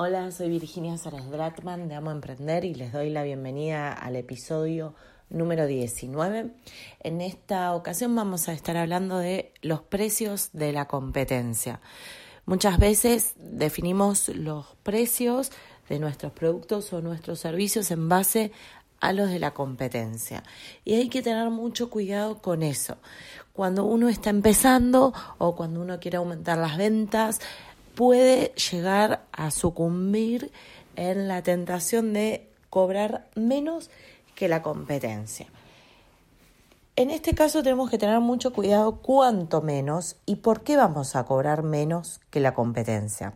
Hola, soy Virginia Saras Dratman de Amo Emprender y les doy la bienvenida al episodio número 19. En esta ocasión vamos a estar hablando de los precios de la competencia. Muchas veces definimos los precios de nuestros productos o nuestros servicios en base a los de la competencia. Y hay que tener mucho cuidado con eso. Cuando uno está empezando o cuando uno quiere aumentar las ventas, puede llegar a sucumbir en la tentación de cobrar menos que la competencia. En este caso tenemos que tener mucho cuidado cuánto menos y por qué vamos a cobrar menos que la competencia.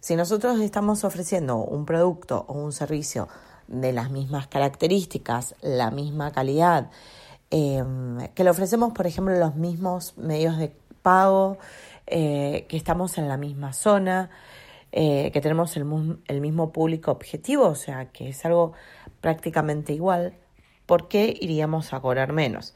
Si nosotros estamos ofreciendo un producto o un servicio de las mismas características, la misma calidad, eh, que le ofrecemos, por ejemplo, los mismos medios de pago, eh, que estamos en la misma zona, eh, que tenemos el, el, mismo público objetivo, o sea, que es algo prácticamente igual, ¿por qué iríamos a cobrar menos?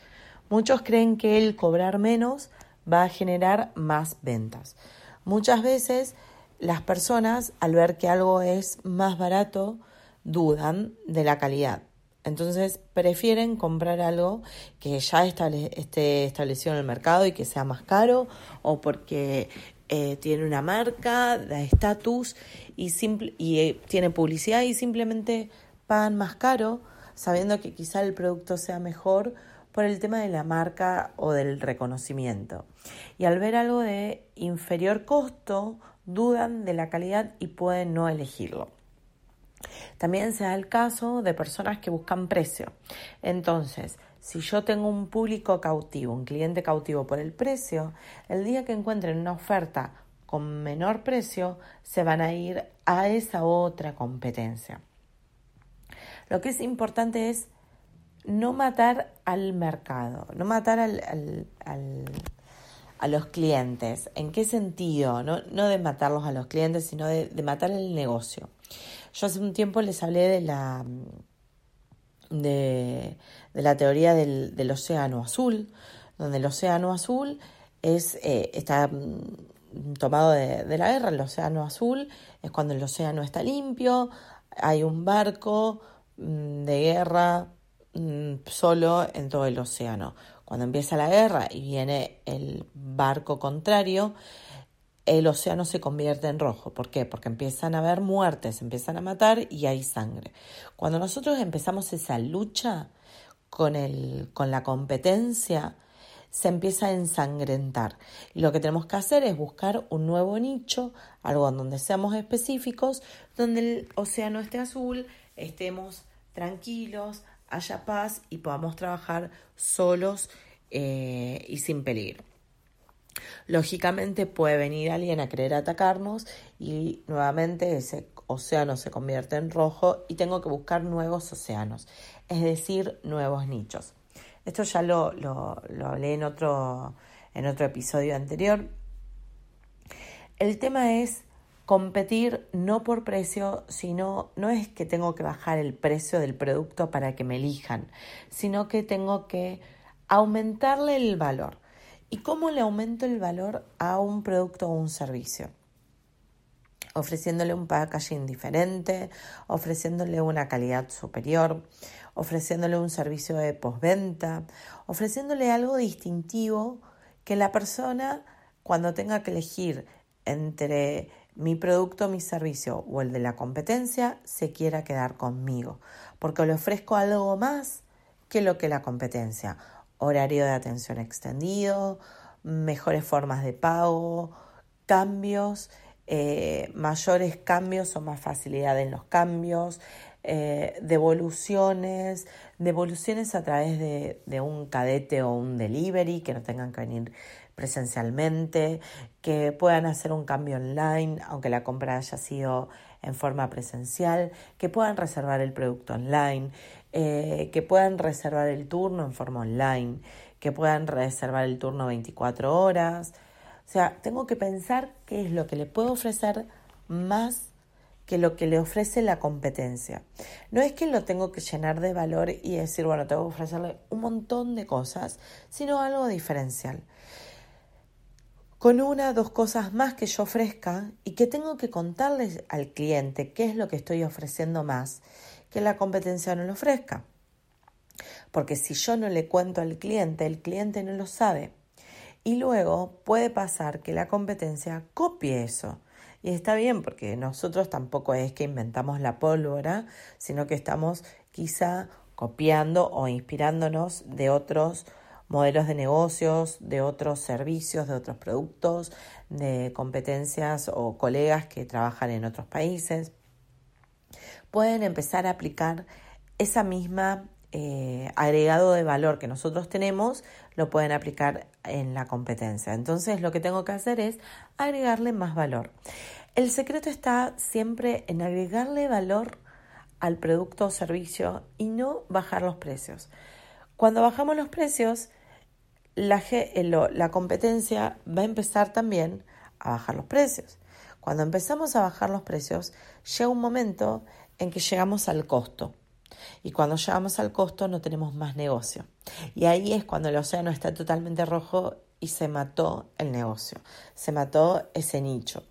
Muchos creen que el cobrar menos va a generar más ventas. Muchas veces las personas, al ver que algo es más barato, dudan de la calidad. Entonces prefieren comprar algo que ya esté establecido en el mercado y que sea más caro o porque eh, tiene una marca, da estatus y, y eh, tiene publicidad y simplemente pagan más caro sabiendo que quizá el producto sea mejor por el tema de la marca o del reconocimiento. Y al ver algo de inferior costo, dudan de la calidad y pueden no elegirlo. También se da el caso de personas que buscan precio. Entonces, si yo tengo un público cautivo, un cliente cautivo por el precio, el día que encuentren una oferta con menor precio, se van a ir a esa otra competencia. Lo que es importante es no matar al mercado, no matar a los clientes. ¿En qué sentido? No, de matarlos a los clientes, sino de, de matar el negocio. Yo hace un tiempo les hablé de la, de, la teoría del, océano azul, donde el océano azul es, eh, está mm, tomado de, de, la guerra. El océano azul es cuando el océano está limpio, hay un barco mm, de guerra mm, solo en todo el océano. Cuando empieza la guerra y viene el barco contrario, el océano se convierte en rojo. ¿Por qué? Porque empiezan a haber muertes, empiezan a matar y hay sangre. Cuando nosotros empezamos esa lucha con, el, con la competencia, se empieza a ensangrentar. Lo que tenemos que hacer es buscar un nuevo nicho, algo en donde seamos específicos, donde el océano esté azul, estemos tranquilos, haya paz y podamos trabajar solos eh, y sin peligro. Lógicamente puede venir alguien a querer atacarnos y nuevamente ese océano se convierte en rojo y tengo que buscar nuevos océanos, es decir, nuevos nichos. Esto ya lo, lo, lo hablé en otro, en otro episodio anterior. El tema es competir no por precio, sino no es que tengo que bajar el precio del producto para que me elijan, sino que tengo que aumentarle el valor. ¿Y cómo le aumento el valor a un producto o un servicio? Ofreciéndole un packaging diferente, ofreciéndole una calidad superior, ofreciéndole un servicio de postventa, ofreciéndole algo distintivo que la persona, cuando tenga que elegir entre mi producto, mi servicio o el de la competencia, se quiera quedar conmigo, porque le ofrezco algo más que lo que la competencia horario de atención extendido, mejores formas de pago, cambios, eh, mayores cambios o más facilidad en los cambios, eh, devoluciones, devoluciones a través de, de, un cadete o un delivery, que no tengan que venir presencialmente, que puedan hacer un cambio online, aunque la compra haya sido en forma presencial, que puedan reservar el producto online, eh, que puedan reservar el turno en forma online, que puedan reservar el turno 24 horas. O sea, tengo que pensar qué es lo que le puedo ofrecer más que lo que le ofrece la competencia. No es que lo tengo que llenar de valor y decir, bueno, tengo que ofrecerle un montón de cosas, sino algo diferencial. con una, dos cosas más que yo ofrezca y que tengo que contarles al cliente qué es lo que estoy ofreciendo más que la competencia no lo ofrezca. Porque si yo no le cuento al cliente, el cliente no lo sabe. Y luego puede pasar que la competencia copie eso. Y está bien porque nosotros tampoco es que inventamos la pólvora, sino que estamos quizá copiando o inspirándonos de otros modelos de negocios, de otros servicios, de otros productos, de competencias o colegas que trabajan en otros países. Pueden empezar a aplicar esa misma eh, agregado de valor que nosotros tenemos, lo pueden aplicar en la competencia. Entonces lo que tengo que hacer es agregarle más valor. El secreto está siempre en agregarle valor al producto o servicio y no bajar los precios. Cuando bajamos los precios, la, eh, la competencia va a empezar también a bajar los precios. Cuando empezamos a bajar los precios, llega un momento en que llegamos al costo. Y cuando llegamos al costo no tenemos más negocio. Y ahí es cuando el océano está totalmente rojo y se mató el negocio, se mató ese nicho.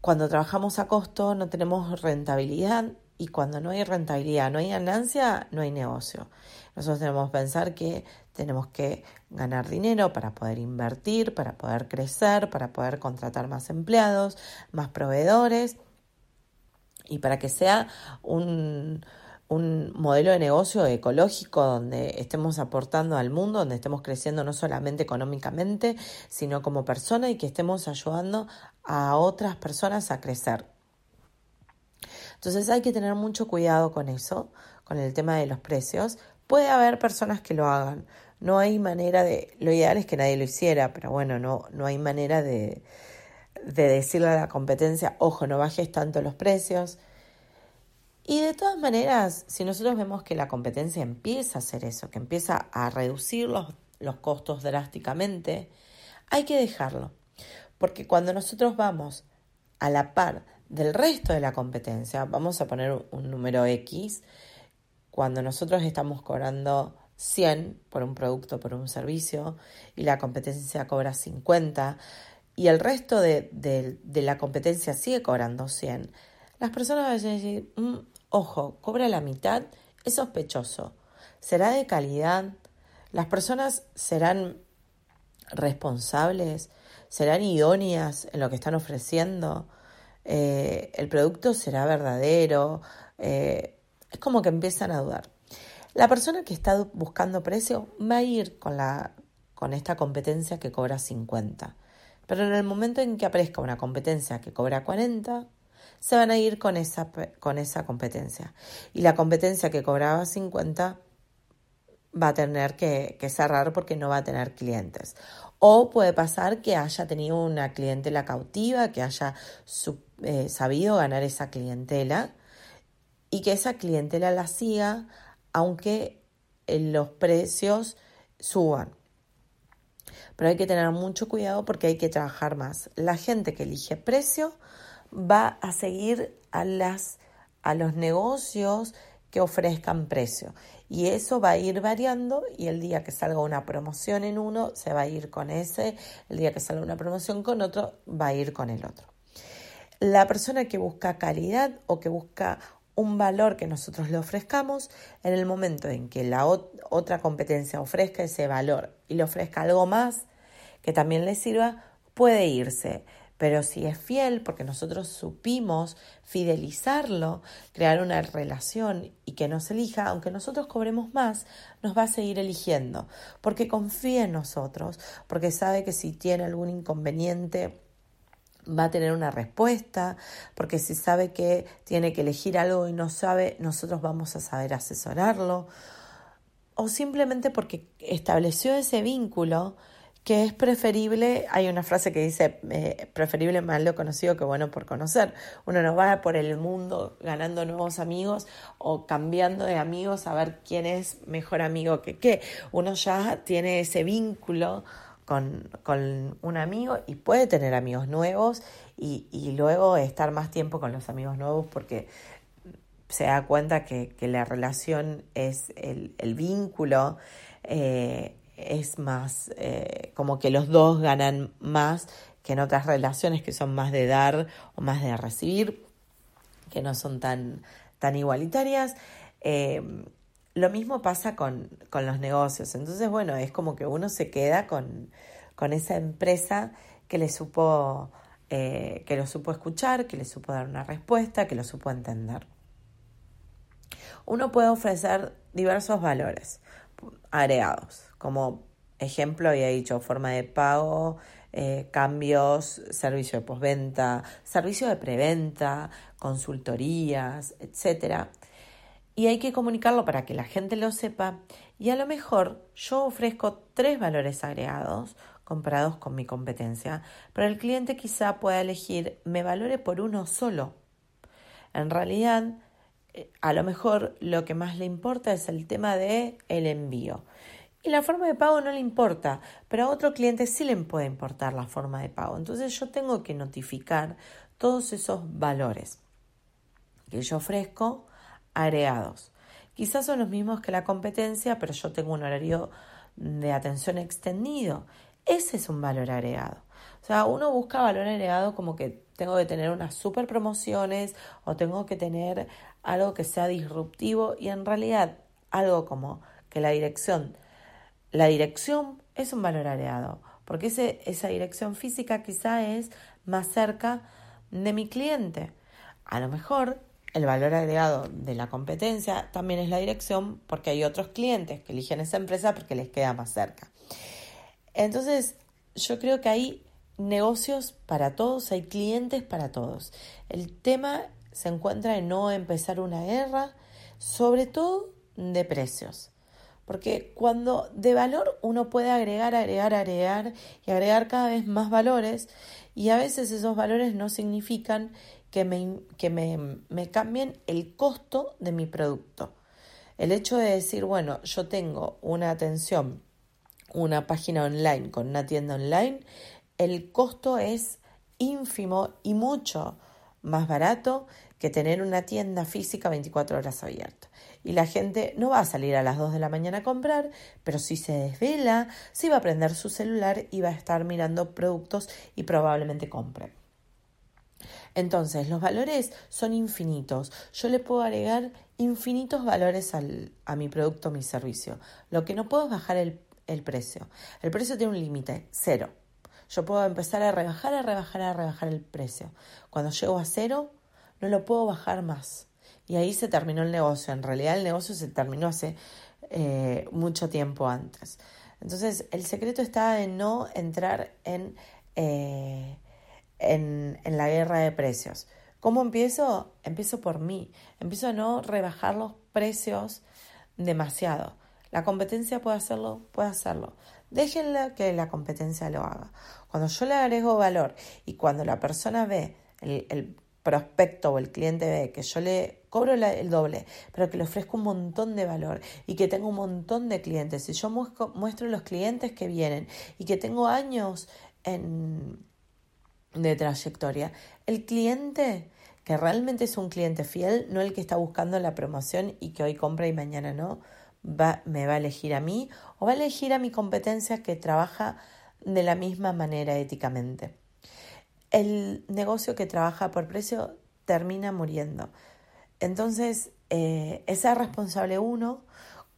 Cuando trabajamos a costo no tenemos rentabilidad y cuando no hay rentabilidad, no hay ganancia, no hay negocio. Nosotros tenemos que pensar que tenemos que ganar dinero para poder invertir, para poder crecer, para poder contratar más empleados, más proveedores y para que sea un, un modelo de negocio ecológico donde estemos aportando al mundo, donde estemos creciendo no solamente económicamente, sino como persona y que estemos ayudando a otras personas a crecer. Entonces hay que tener mucho cuidado con eso, con el tema de los precios. Puede haber personas que lo hagan. No hay manera de, lo ideal es que nadie lo hiciera, pero bueno, no, no hay manera de, de decirle a la competencia, ojo, no bajes tanto los precios. Y de todas maneras, si nosotros vemos que la competencia empieza a hacer eso, que empieza a reducir los, los costos drásticamente, hay que dejarlo. Porque cuando nosotros vamos a la par del resto de la competencia, vamos a poner un número X, cuando nosotros estamos cobrando 100 por un producto, por un servicio, y la competencia cobra 50, y el resto de, la competencia sigue cobrando 100, las personas van a decir, mm, ojo, cobra la mitad, es sospechoso, será de calidad, las personas serán responsables, serán idóneas en lo que están ofreciendo, eh, el producto será verdadero, eh, es como que empiezan a dudar. La persona que está buscando precio va a ir con, la, con esta competencia que cobra 50. Pero en el momento en que aparezca una competencia que cobra 40, se van a ir con esa, con esa competencia. Y la competencia que cobraba 50 va a tener que, cerrar porque no va a tener clientes. O puede pasar que haya tenido una clientela cautiva, que haya eh, sabido ganar esa clientela y que esa clientela la siga aunque eh, los precios suban. Pero hay que tener mucho cuidado porque hay que trabajar más. La gente que elige precio va a seguir a, las, a los negocios que ofrezcan precio. Y eso va a ir variando y el día que salga una promoción en uno, se va a ir con ese, el día que salga una promoción con otro, va a ir con el otro. La persona que busca calidad o que busca un valor que nosotros le ofrezcamos, en el momento en que la otra competencia ofrezca ese valor y le ofrezca algo más que también le sirva, puede irse. Pero si es fiel, porque nosotros supimos fidelizarlo, crear una relación y que nos elija, aunque nosotros cobremos más, nos va a seguir eligiendo, porque confía en nosotros, porque sabe que si tiene algún inconveniente, va a tener una respuesta, porque si sabe que tiene que elegir algo y no sabe, nosotros vamos a saber asesorarlo, o simplemente porque estableció ese vínculo que es preferible, hay una frase que dice, eh, preferible lo conocido que bueno por conocer. Uno no va por el mundo ganando nuevos amigos o cambiando de amigos a ver quién es mejor amigo que qué. Uno ya tiene ese vínculo con, con un amigo y puede tener amigos nuevos y, y, luego estar más tiempo con los amigos nuevos porque se da cuenta que, que la relación es el, el vínculo. Eh, es más, eh, como que los dos ganan más que en otras relaciones que son más de dar o más de recibir, que no son tan, tan igualitarias. Eh, lo mismo pasa con, con, los negocios. Entonces, bueno, es como que uno se queda con, con esa empresa que le supo, eh, que lo supo escuchar, que le supo dar una respuesta, que lo supo entender. Uno puede ofrecer diversos valores agregados, como ejemplo había dicho forma de pago, eh, cambios, servicio de postventa, servicio de preventa, consultorías, etcétera y hay que comunicarlo para que la gente lo sepa y a lo mejor yo ofrezco tres valores agregados comparados con mi competencia, pero el cliente quizá pueda elegir me valore por uno solo. En realidad, eh, a lo mejor lo que más le importa es el tema de el envío. Y la forma de pago no le importa, pero a otro cliente sí le puede importar la forma de pago. Entonces yo tengo que notificar todos esos valores que yo ofrezco agregados. Quizás son los mismos que la competencia, pero yo tengo un horario de atención extendido. Ese es un valor agregado. O sea, uno busca valor agregado como que tengo que tener unas super promociones o tengo que tener algo que sea disruptivo y en realidad algo como que la dirección, la dirección es un valor agregado, porque ese, esa dirección física quizá es más cerca de mi cliente. A lo mejor el valor agregado de la competencia también es la dirección porque hay otros clientes que eligen esa empresa porque les queda más cerca. Entonces, yo creo que hay negocios para todos, hay clientes para todos. El tema se encuentra en no empezar una guerra, sobre todo de precios. Porque cuando de valor uno puede agregar, agregar, agregar y agregar cada vez más valores y a veces esos valores no significan que, me, que me, me cambien el costo de mi producto. El hecho de decir, bueno, yo tengo una atención, una página online con una tienda online, el costo es ínfimo y mucho más barato que tener una tienda física 24 horas abierta. Y la gente no va a salir a las 2 de la mañana a comprar, pero si se desvela, sí va a prender su celular y va a estar mirando productos y probablemente compre. Entonces, los valores son infinitos. Yo le puedo agregar infinitos valores a mi producto o mi servicio. Lo que no puedo es bajar el, el precio. El precio tiene un límite, cero. Yo puedo empezar a rebajar, a rebajar, a rebajar el precio. Cuando llego a cero, no lo puedo bajar más. Y ahí se terminó el negocio. En realidad el negocio se terminó hace eh, mucho tiempo antes. Entonces, el secreto está en no entrar en eh, en, la guerra de precios. ¿Cómo empiezo? Empiezo por mí. Empiezo a no rebajar los precios demasiado. La competencia puede hacerlo, puede hacerlo. Déjenla que la competencia lo haga. Cuando yo le agrego valor y cuando la persona ve, el, prospecto o el cliente ve que yo le cobro el doble, pero que le ofrezco un montón de valor y que tengo un montón de clientes, y yo muestro, muestro los clientes que vienen y que tengo años en, de trayectoria. El cliente que realmente es un cliente fiel, no el que está buscando la promoción y que hoy compra y mañana no, va, me va a elegir a mí o va a elegir a mi competencia que trabaja de la misma manera éticamente. El negocio que trabaja por precio termina muriendo. Entonces, eh, es responsable uno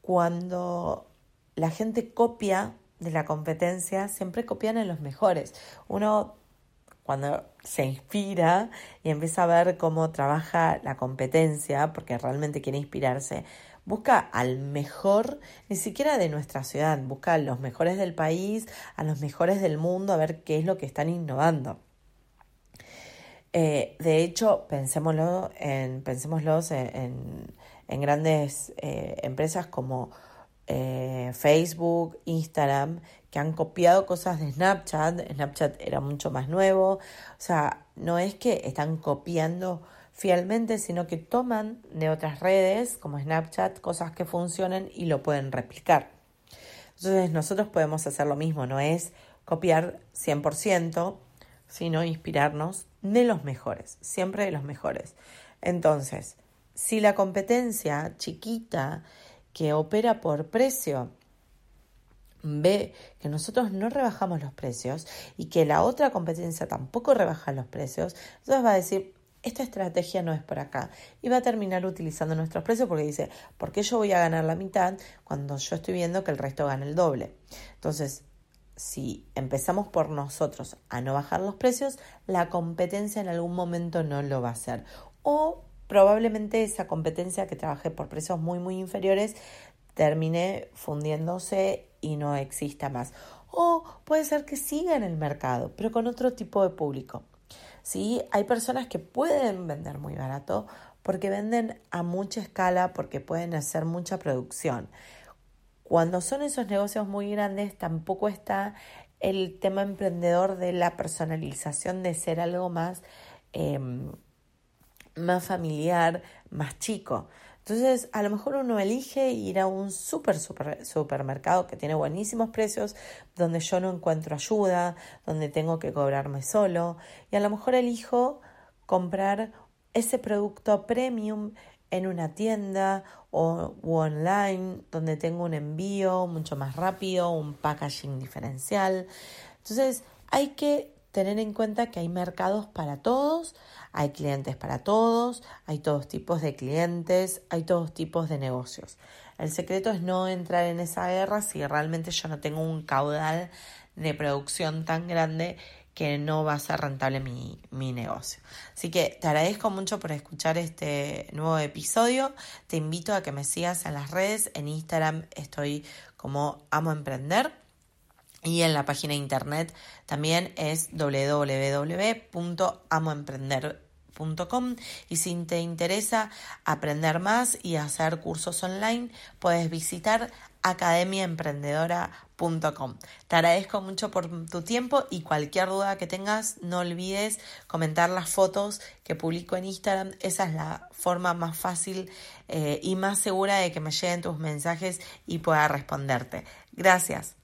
cuando la gente copia de la competencia, siempre copian en los mejores. Uno cuando se inspira y empieza a ver cómo trabaja la competencia, porque realmente quiere inspirarse, busca al mejor, ni siquiera de nuestra ciudad, busca a los mejores del país, a los mejores del mundo, a ver qué es lo que están innovando. Eh, de hecho, pensémoslo en, en grandes eh, empresas como eh, Facebook, Instagram, que han copiado cosas de Snapchat. Snapchat era mucho más nuevo. O sea, no es que están copiando fielmente, sino que toman de otras redes como Snapchat cosas que funcionan y lo pueden replicar. Entonces nosotros podemos hacer lo mismo, no es copiar 100%, sino inspirarnos de los mejores, siempre de los mejores. Entonces, si la competencia chiquita que opera por precio ve que nosotros no rebajamos los precios y que la otra competencia tampoco rebaja los precios, entonces va a decir, esta estrategia no es por acá. Y va a terminar utilizando nuestros precios porque dice, ¿por qué yo voy a ganar la mitad cuando yo estoy viendo que el resto gana el doble? Entonces, si empezamos por nosotros a no bajar los precios, la competencia en algún momento no lo va a hacer. O probablemente esa competencia que trabaje por precios muy, muy inferiores termine fundiéndose y no exista más. O puede ser que siga en el mercado, pero con otro tipo de público. ¿sí? Hay personas que pueden vender muy barato porque venden a mucha escala, porque pueden hacer mucha producción. Cuando son esos negocios muy grandes, tampoco está el tema emprendedor de la personalización, de ser algo más, em, más familiar, más chico. Entonces, a lo mejor uno elige ir a un super, super supermercado que tiene buenísimos precios, donde yo no encuentro ayuda, donde tengo que cobrarme solo, y a lo mejor elijo comprar ese producto premium en una tienda o online, donde tengo un envío mucho más rápido, un packaging diferencial. Entonces, hay que tener en cuenta que hay mercados para todos, hay clientes para todos, hay todos tipos de clientes, hay todos tipos de negocios. El secreto es no entrar en esa guerra si realmente yo no tengo un caudal de producción tan grande que no va a ser rentable mi, mi, negocio. Así que te agradezco mucho por escuchar este nuevo episodio. Te invito a que me sigas en las redes. En Instagram estoy como Amo Emprender y en la página de internet también es www.amoemprender.com y si te interesa aprender más y hacer cursos online, puedes visitar academiaemprendedora.com. Te agradezco mucho por tu tiempo y cualquier duda que tengas, no olvides comentar las fotos que publico en Instagram. Esa es la forma más fácil eh, y más segura de que me lleguen tus mensajes y pueda responderte. Gracias.